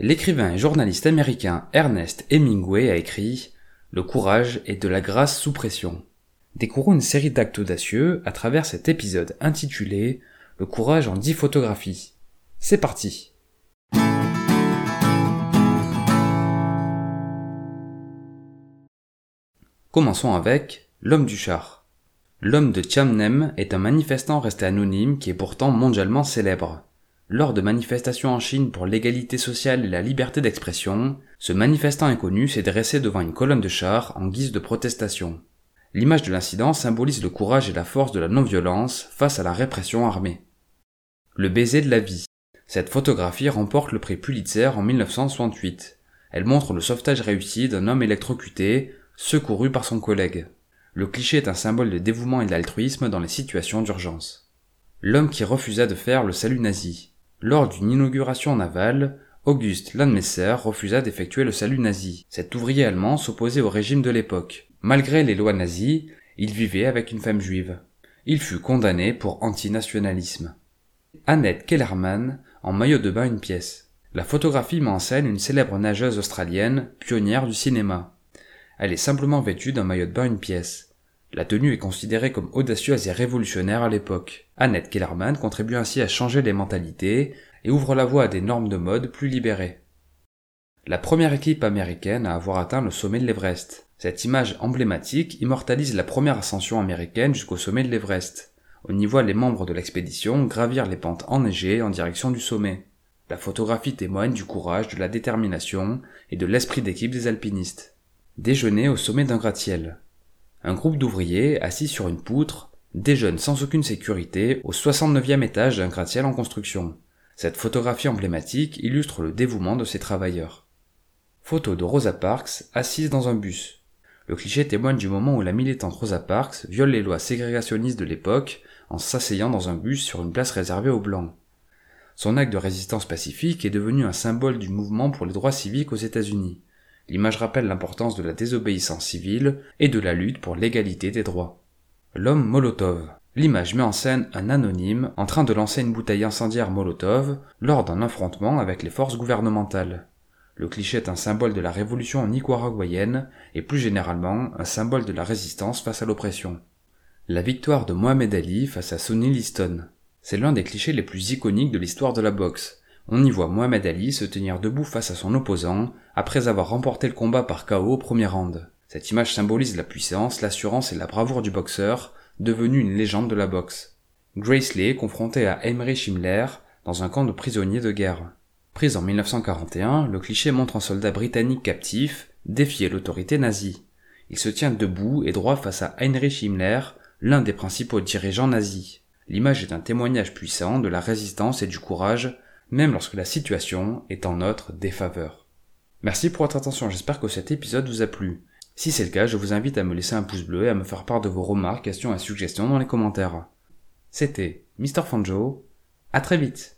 L'écrivain et journaliste américain Ernest Hemingway a écrit Le courage est de la grâce sous pression. Découvrons une série d'actes audacieux à travers cet épisode intitulé Le courage en dix photographies. C'est parti Commençons avec l'homme du char. L'homme de Chamnem est un manifestant resté anonyme qui est pourtant mondialement célèbre. Lors de manifestations en Chine pour l'égalité sociale et la liberté d'expression, ce manifestant inconnu s'est dressé devant une colonne de chars en guise de protestation. L'image de l'incident symbolise le courage et la force de la non-violence face à la répression armée. Le baiser de la vie. Cette photographie remporte le prix Pulitzer en 1968. Elle montre le sauvetage réussi d'un homme électrocuté secouru par son collègue. Le cliché est un symbole de dévouement et d'altruisme dans les situations d'urgence. L'homme qui refusa de faire le salut nazi. Lors d'une inauguration navale, Auguste Landmesser refusa d'effectuer le salut nazi. Cet ouvrier allemand s'opposait au régime de l'époque. Malgré les lois nazies, il vivait avec une femme juive. Il fut condamné pour antinationalisme. Annette Kellerman, en maillot de bain une pièce. La photographie met en scène une célèbre nageuse australienne, pionnière du cinéma. Elle est simplement vêtue d'un maillot de bain une pièce. La tenue est considérée comme audacieuse et révolutionnaire à l'époque. Annette Kellerman contribue ainsi à changer les mentalités et ouvre la voie à des normes de mode plus libérées. La première équipe américaine à avoir atteint le sommet de l'Everest. Cette image emblématique immortalise la première ascension américaine jusqu'au sommet de l'Everest. On y voit les membres de l'expédition gravir les pentes enneigées en direction du sommet. La photographie témoigne du courage, de la détermination et de l'esprit d'équipe des alpinistes. Déjeuner au sommet d'un gratte-ciel. Un groupe d'ouvriers, assis sur une poutre, déjeune sans aucune sécurité au 69e étage d'un gratte-ciel en construction. Cette photographie emblématique illustre le dévouement de ces travailleurs. Photo de Rosa Parks assise dans un bus. Le cliché témoigne du moment où la militante Rosa Parks viole les lois ségrégationnistes de l'époque en s'asseyant dans un bus sur une place réservée aux blancs. Son acte de résistance pacifique est devenu un symbole du mouvement pour les droits civiques aux États-Unis. L'image rappelle l'importance de la désobéissance civile et de la lutte pour l'égalité des droits. L'homme Molotov. L'image met en scène un anonyme en train de lancer une bouteille incendiaire Molotov lors d'un affrontement avec les forces gouvernementales. Le cliché est un symbole de la révolution nicaraguayenne et plus généralement un symbole de la résistance face à l'oppression. La victoire de Mohamed Ali face à Sonny Liston. C'est l'un des clichés les plus iconiques de l'histoire de la boxe. On y voit Mohamed Ali se tenir debout face à son opposant après avoir remporté le combat par KO au premier round. Cette image symbolise la puissance, l'assurance et la bravoure du boxeur, devenu une légende de la boxe. Grace Lee confronté à Heinrich Himmler dans un camp de prisonniers de guerre. Prise en 1941, le cliché montre un soldat britannique captif défier l'autorité nazie. Il se tient debout et droit face à Heinrich Himmler, l'un des principaux dirigeants nazis. L'image est un témoignage puissant de la résistance et du courage même lorsque la situation est en notre défaveur. Merci pour votre attention, j'espère que cet épisode vous a plu. Si c'est le cas, je vous invite à me laisser un pouce bleu et à me faire part de vos remarques, questions et suggestions dans les commentaires. C'était Mr. Fanjo, à très vite